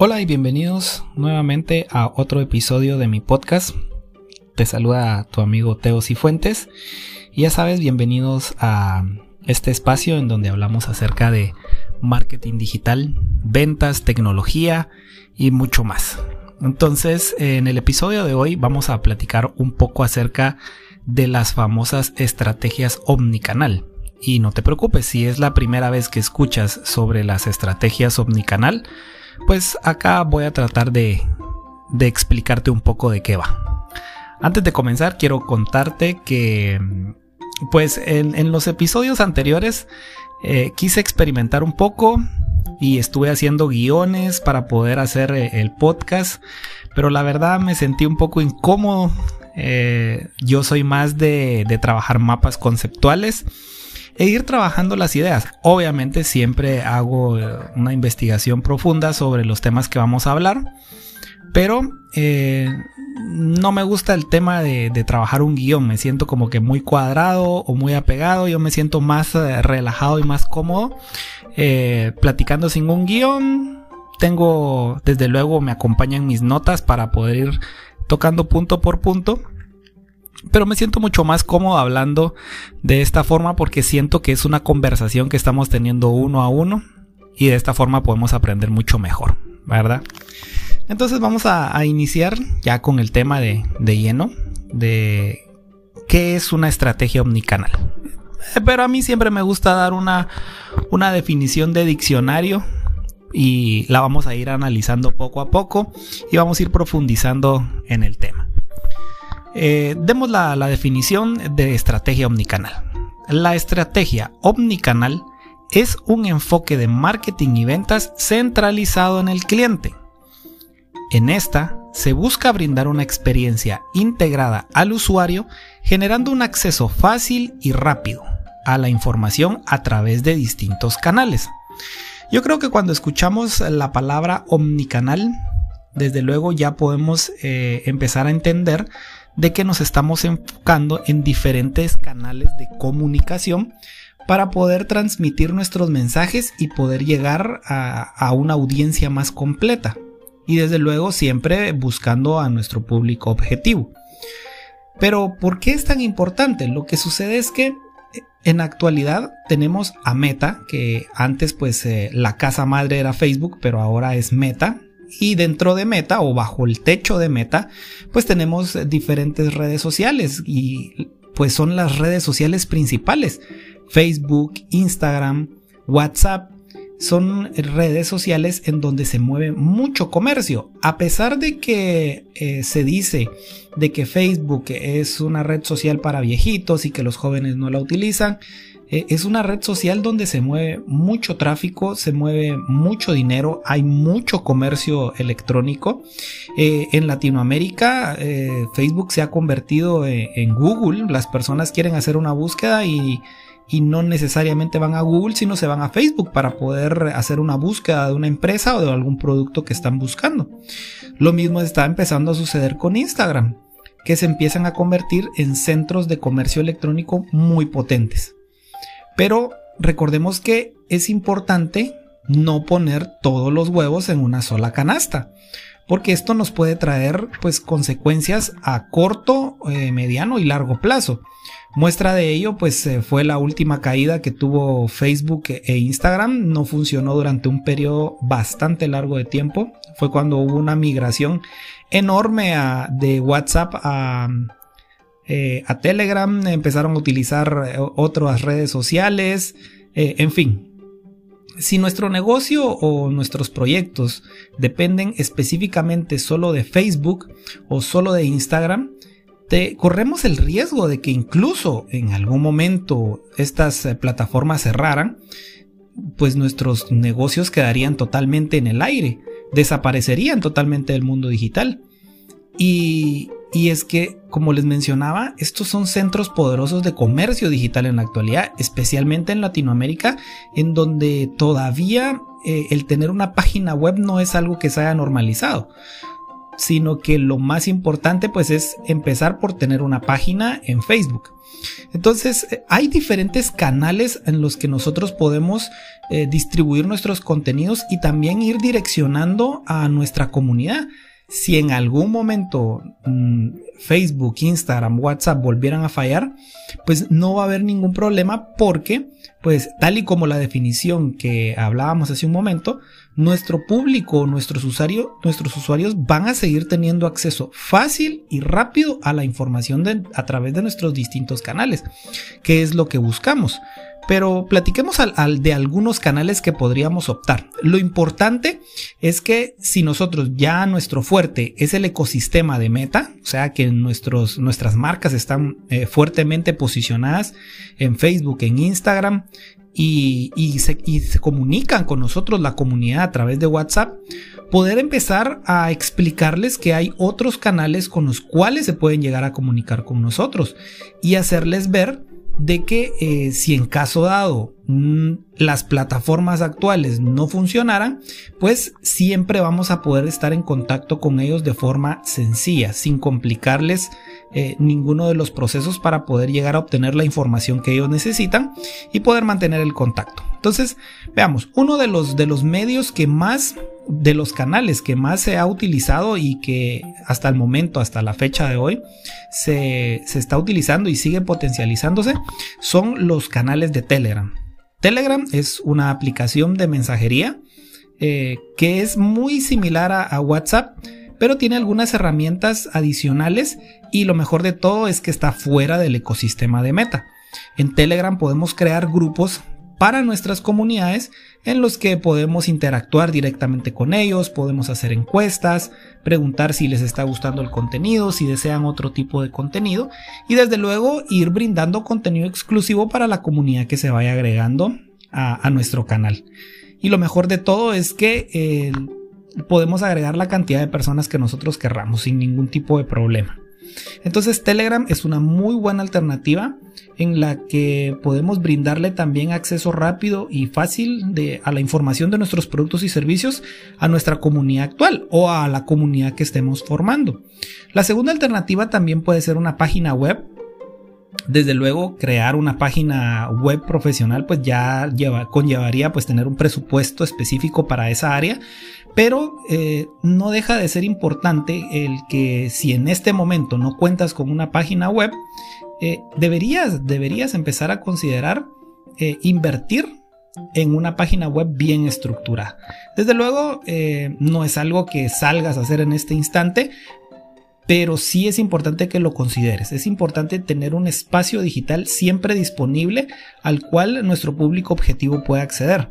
Hola y bienvenidos nuevamente a otro episodio de mi podcast. Te saluda tu amigo Teo Cifuentes. Y ya sabes, bienvenidos a este espacio en donde hablamos acerca de marketing digital, ventas, tecnología y mucho más. Entonces, en el episodio de hoy vamos a platicar un poco acerca de las famosas estrategias omnicanal. Y no te preocupes, si es la primera vez que escuchas sobre las estrategias omnicanal, pues acá voy a tratar de, explicarte un poco de qué va. Antes de comenzar, quiero contarte que, pues en, los episodios anteriores eh, quise experimentar un poco y estuve haciendo guiones para poder hacer eh, el podcast, pero la verdad me sentí un poco incómodo. Eh, yo soy más de trabajar mapas conceptuales e ir trabajando las ideas. Obviamente siempre hago eh, una investigación profunda sobre los temas que vamos a hablar, pero eh, no me gusta el tema de, trabajar un guion, me siento como que muy cuadrado o muy apegado, yo me siento más eh, relajado y más cómodo platicando sin un guion. Tengo, desde luego, me acompañan mis notas para poder ir tocando punto por punto pero me siento mucho más cómodo hablando de esta forma porque siento que es una conversación que estamos teniendo uno a uno y de esta forma podemos aprender mucho mejor, ¿verdad? Entonces vamos a, iniciar ya con el tema de, lleno de qué es una estrategia omnicanal. Eh, pero a mí siempre me gusta dar una, una definición de diccionario y la vamos a ir analizando poco a poco y vamos a ir profundizando en el tema. Eh, demos la, definición de estrategia omnicanal. La estrategia omnicanal es un enfoque de marketing y ventas centralizado en el cliente. En esta se busca brindar una experiencia integrada al usuario generando un acceso fácil y rápido a la información a través de distintos canales. Yo creo que cuando escuchamos la palabra omnicanal, desde luego ya podemos eh, empezar a entender de que nos estamos enfocando en diferentes canales de comunicación para poder transmitir nuestros mensajes y poder llegar a, una audiencia más completa. Y desde luego siempre buscando a nuestro público objetivo. Pero ¿por qué es tan importante? Lo que sucede es que eh, en actualidad tenemos a Meta, que antes pues eh, la casa madre era Facebook, pero ahora es Meta, y dentro de Meta o bajo el techo de Meta, pues tenemos diferentes redes sociales y pues son las redes sociales principales. Facebook, Instagram, WhatsApp son redes sociales en donde se mueve mucho comercio. A pesar de que eh, se dice de que Facebook es una red social para viejitos y que los jóvenes no la utilizan, es una red social donde se mueve mucho tráfico, se mueve mucho dinero, hay mucho comercio electrónico. Eh, en Latinoamérica, eh, Facebook se ha convertido en Google. Las personas quieren hacer una búsqueda y, y no necesariamente van a Google, sino se van a Facebook para poder hacer una búsqueda de una empresa o de algún producto que están buscando. Lo mismo está empezando a suceder con Instagram, que se empiezan a convertir en centros de comercio electrónico muy potentes. Pero recordemos que es importante no poner todos los huevos en una sola canasta, porque esto nos puede traer pues consecuencias a corto, eh, mediano y largo plazo. Muestra de ello pues eh, fue la última caída que tuvo Facebook e Instagram, no funcionó durante un periodo bastante largo de tiempo, fue cuando hubo una migración enorme de WhatsApp a, eh, a Telegram, empezaron a utilizar eh, otras redes sociales, eh, en fin. Si nuestro negocio o nuestros proyectos dependen específicamente solo de Facebook o solo de Instagram, te, corremos el riesgo de que incluso en algún momento estas plataformas cerraran, pues nuestros negocios quedarían totalmente en el aire, desaparecerían totalmente del mundo digital. Y, y es que, como les mencionaba, estos son centros poderosos de comercio digital en la actualidad, especialmente en Latinoamérica, en donde todavía eh, el tener una página web no es algo que se haya normalizado. sino que lo más importante pues es empezar por tener una página en Facebook. Entonces, eh, hay diferentes canales en los que nosotros podemos eh, distribuir nuestros contenidos y también ir direccionando a nuestra comunidad. Si en algún momento mm, Facebook, Instagram, WhatsApp volvieran a fallar, pues no va a haber ningún problema porque, pues tal y como la definición que hablábamos hace un momento, nuestro público, nuestros usuarios, nuestros usuarios van a seguir teniendo acceso fácil y rápido a la información a través de nuestros distintos canales, que es lo que buscamos. Pero platiquemos al, de algunos canales que podríamos optar. Lo importante es que si nosotros ya nuestro fuerte es el ecosistema de meta, o sea que nuestros, nuestras marcas están eh, fuertemente posicionadas en Facebook, en Instagram, y, se, comunican con nosotros, la comunidad, a través de WhatsApp, poder empezar a explicarles que hay otros canales con los cuales se pueden llegar a comunicar con nosotros y hacerles ver de que eh, si en caso dado mm, las plataformas actuales no funcionaran, pues siempre vamos a poder estar en contacto con ellos de forma sencilla, sin complicarles eh, ninguno de los procesos para poder llegar a obtener la información que ellos necesitan y poder mantener el contacto. Entonces, veamos, uno de los, de los medios que más de los canales que más se ha utilizado y que hasta el momento, hasta la fecha de hoy, se, está utilizando y sigue potencializándose son los canales de Telegram. Telegram es una aplicación de mensajería eh, que es muy similar a, WhatsApp, pero tiene algunas herramientas adicionales y lo mejor de todo es que está fuera del ecosistema de Meta. En Telegram podemos crear grupos para nuestras comunidades en los que podemos interactuar directamente con ellos, podemos hacer encuestas, preguntar si les está gustando el contenido, si desean otro tipo de contenido y desde luego ir brindando contenido exclusivo para la comunidad que se vaya agregando a, nuestro canal. Y lo mejor de todo es que eh, podemos agregar la cantidad de personas que nosotros querramos sin ningún tipo de problema. Entonces Telegram es una muy buena alternativa en la que podemos brindarle también acceso rápido y fácil de, a la información de nuestros productos y servicios a nuestra comunidad actual o a la comunidad que estemos formando. La segunda alternativa también puede ser una página web desde luego crear una página web profesional pues ya conllevaría pues tener un presupuesto específico para esa área pero eh, no deja de ser importante el que si en este momento no cuentas con una página web eh, deberías, deberías empezar a considerar eh, invertir en una página web bien estructurada. Desde luego, no es algo que salgas a hacer en este instante, pero sí es importante que lo consideres. Es importante tener un espacio digital siempre disponible al cual nuestro público objetivo pueda acceder.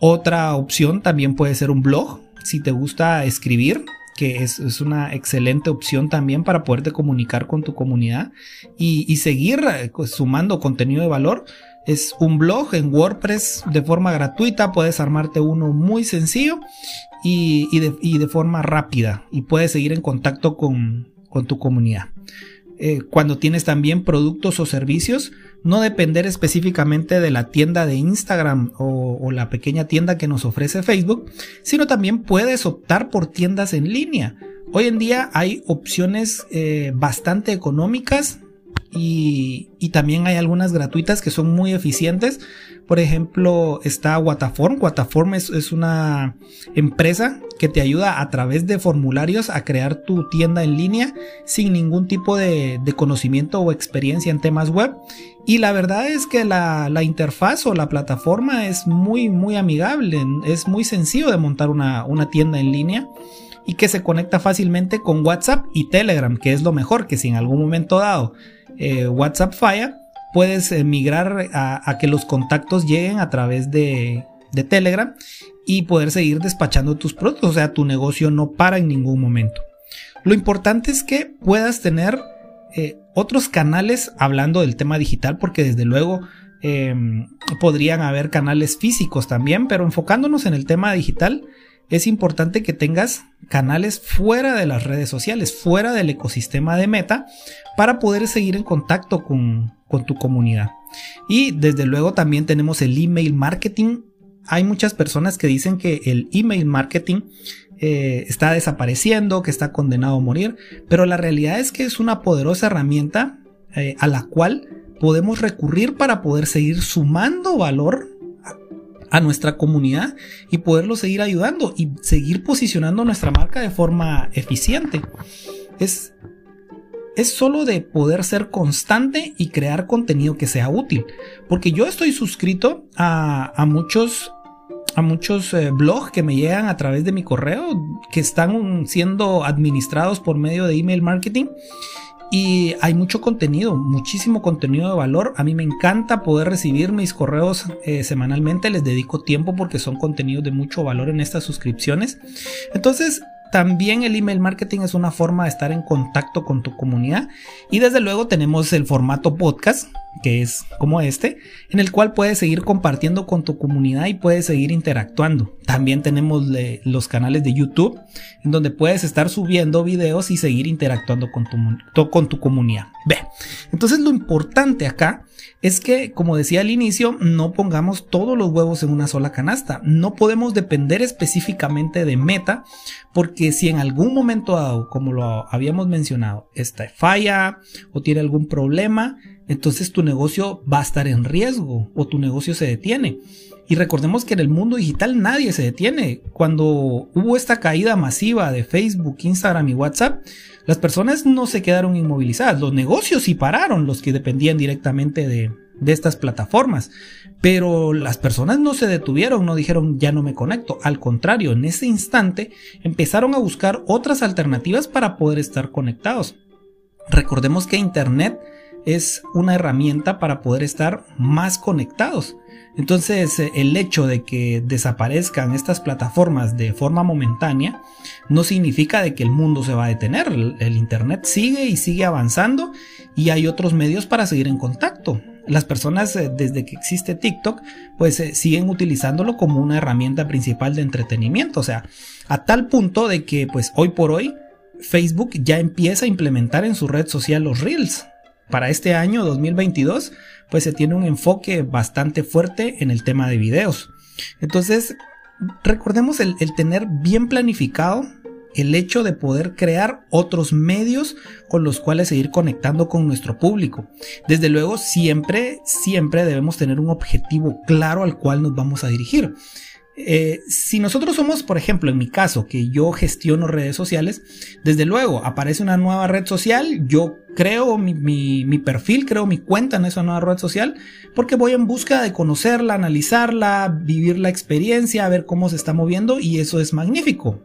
Otra opción también puede ser un blog. Si te gusta escribir, que es, una excelente opción también para poderte comunicar con tu comunidad y, seguir eh, sumando contenido de valor. Es un blog en WordPress de forma gratuita, puedes armarte uno muy sencillo y, de, forma rápida y puedes seguir en contacto con, con tu comunidad. Eh, cuando tienes también productos o servicios, no depender específicamente de la tienda de Instagram o, la pequeña tienda que nos ofrece Facebook, sino también puedes optar por tiendas en línea. Hoy en día hay opciones eh, bastante económicas y, también hay algunas gratuitas que son muy eficientes. Por ejemplo, está Wataform. Wataform es, una empresa que te ayuda a través de formularios a crear tu tienda en línea sin ningún tipo de, conocimiento o experiencia en temas web. Y la verdad es que la, interfaz o la plataforma es muy, muy amigable. Es muy sencillo de montar una, una tienda en línea y que se conecta fácilmente con WhatsApp y Telegram, que es lo mejor, que si en algún momento dado eh, WhatsApp falla, puedes eh, migrar a, que los contactos lleguen a través de, Telegram y poder seguir despachando tus productos. O sea, tu negocio no para en ningún momento. Lo importante es que puedas tener eh, otros canales hablando del tema digital, porque desde luego em, podrían haber canales físicos también, pero enfocándonos en el tema digital, es importante que tengas canales fuera de las redes sociales, fuera del ecosistema de Meta, para poder seguir en contacto con, tu comunidad. Y desde luego también tenemos el email marketing. Hay muchas personas que dicen que el email marketing eh, está desapareciendo, que está condenado a morir, pero la realidad es que es una poderosa herramienta eh, a la cual podemos recurrir para poder seguir sumando valor a nuestra comunidad y poderlo seguir ayudando y seguir posicionando nuestra marca de forma eficiente. Es, es solo de poder ser constante y crear contenido que sea útil. Porque yo estoy suscrito a, muchos a muchos eh, blogs que me llegan a través de mi correo que están siendo administrados por medio de email marketing y hay mucho contenido, muchísimo contenido de valor. A mí me encanta poder recibir mis correos eh, semanalmente. Les dedico tiempo porque son contenidos de mucho valor en estas suscripciones. Entonces, también el email marketing es una forma de estar en contacto con tu comunidad. Y desde luego tenemos el formato podcast, que es como este, en el cual puedes seguir compartiendo con tu comunidad y puedes seguir interactuando. También tenemos los canales de YouTube, en donde puedes estar subiendo videos y seguir interactuando con tu, con tu comunidad. Ve, entonces lo importante acá es que, como decía al inicio, no pongamos todos los huevos en una sola canasta. No podemos depender específicamente de Meta, porque si en algún momento dado, como lo habíamos mencionado, esta falla o tiene algún problema, entonces tu negocio va a estar en riesgo o tu negocio se detiene. Y recordemos que en el mundo digital nadie se detiene. Cuando hubo esta caída masiva de Facebook, Instagram y WhatsApp, las personas no se quedaron inmovilizadas. Los negocios sí pararon, los que dependían directamente de, de estas plataformas. Pero las personas no se detuvieron, no dijeron ya no me conecto. Al contrario, en ese instante empezaron a buscar otras alternativas para poder estar conectados. Recordemos que Internet es una herramienta para poder estar más conectados. Entonces, eh, el hecho de que desaparezcan estas plataformas de forma momentánea no significa de que el mundo se va a detener. El, Internet sigue y sigue avanzando y hay otros medios para seguir en contacto. Las personas eh, desde que existe TikTok pues eh, siguen utilizándolo como una herramienta principal de entretenimiento. O sea, a tal punto de que pues hoy por hoy Facebook ya empieza a implementar en su red social los Reels para este año 2022, pues se tiene un enfoque bastante fuerte en el tema de videos. Entonces, recordemos el, tener bien planificado el hecho de poder crear otros medios con los cuales seguir conectando con nuestro público. Desde luego, siempre, siempre debemos tener un objetivo claro al cual nos vamos a dirigir. Eh, si nosotros somos, por ejemplo, en mi caso, que yo gestiono redes sociales, desde luego aparece una nueva red social, yo creo mi, perfil, creo mi cuenta en esa nueva red social, porque voy en busca de conocerla, analizarla, vivir la experiencia, ver cómo se está moviendo y eso es magnífico.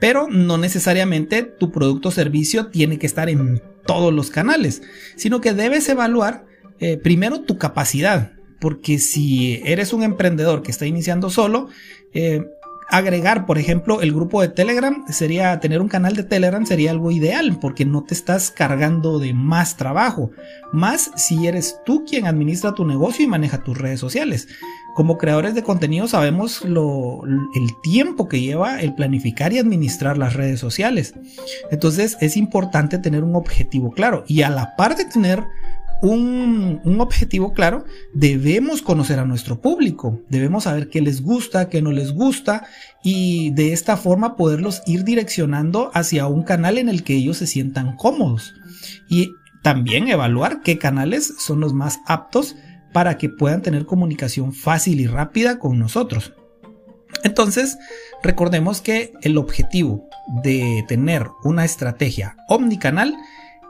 Pero no necesariamente tu producto o servicio tiene que estar en todos los canales, sino que debes evaluar eh, primero tu capacidad porque si eres un emprendedor que está iniciando solo, eh, agregar, por ejemplo, el grupo de Telegram sería tener un canal de Telegram sería algo ideal porque no te estás cargando de más trabajo, más si eres tú quien administra tu negocio y maneja tus redes sociales. Como creadores de contenido sabemos lo, el tiempo que lleva el planificar y administrar las redes sociales. Entonces es importante tener un objetivo claro y a la par de tener un, objetivo claro, debemos conocer a nuestro público, debemos saber qué les gusta, qué no les gusta y de esta forma poderlos ir direccionando hacia un canal en el que ellos se sientan cómodos y también evaluar qué canales son los más aptos para que puedan tener comunicación fácil y rápida con nosotros. Entonces, recordemos que el objetivo de tener una estrategia omnicanal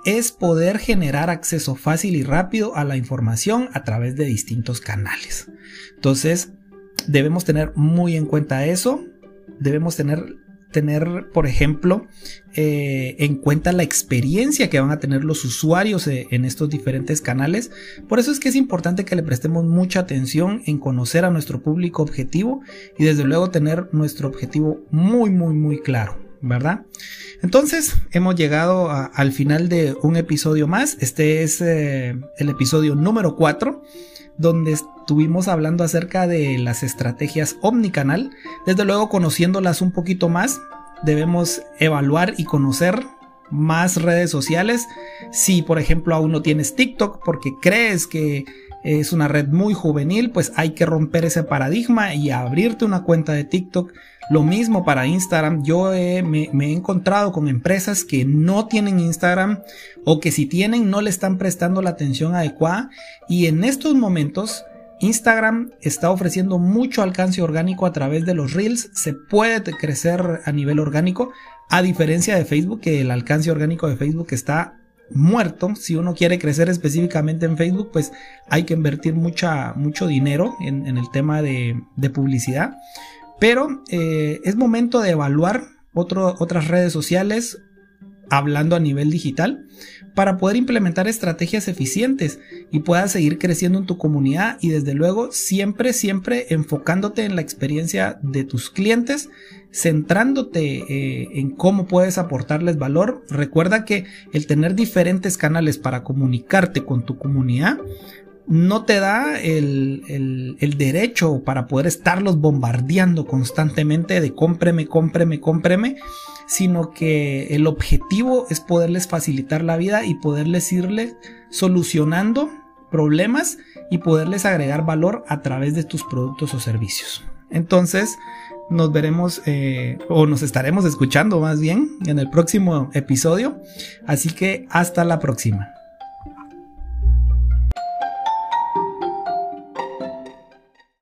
es poder generar acceso fácil y rápido a la información a través de distintos canales. Entonces, debemos tener muy en cuenta eso. Debemos tener, tener por ejemplo, eh, en cuenta la experiencia que van a tener los usuarios eh, en estos diferentes canales. Por eso es que es importante que le prestemos mucha atención en conocer a nuestro público objetivo y desde luego tener nuestro objetivo muy, muy, muy claro. ¿Verdad? Entonces, hemos llegado al final de un episodio más. Este es eh, el episodio número 4, donde estuvimos hablando acerca de las estrategias omnicanal. Desde luego, conociéndolas un poquito más, debemos evaluar y conocer más redes sociales. Si, por ejemplo, aún no tienes TikTok porque crees que es una red muy juvenil, pues hay que romper ese paradigma y abrirte una cuenta de TikTok. Lo mismo para Instagram. Yo me, me, he encontrado con empresas que no tienen Instagram o que si tienen no le están prestando la atención adecuada. Y en estos momentos Instagram está ofreciendo mucho alcance orgánico a través de los reels. Se puede crecer a nivel orgánico. A diferencia de Facebook, que el alcance orgánico de Facebook está muerto. Si uno quiere crecer específicamente en Facebook, pues hay que invertir mucha, mucho dinero en, el tema de, publicidad. Pero eh, es momento de evaluar otras redes sociales hablando a nivel digital para poder implementar estrategias eficientes y puedas seguir creciendo en tu comunidad y desde luego siempre, siempre enfocándote en la experiencia de tus clientes, centrándote eh, en cómo puedes aportarles valor. Recuerda que el tener diferentes canales para comunicarte con tu comunidad no te da el, el, derecho para poder estarlos bombardeando constantemente de cómpreme, cómpreme, cómpreme, sino que el objetivo es poderles facilitar la vida y poderles irles solucionando problemas y poderles agregar valor a través de tus productos o servicios. Entonces, nos veremos eh, o nos estaremos escuchando más bien en el próximo episodio. Así que hasta la próxima.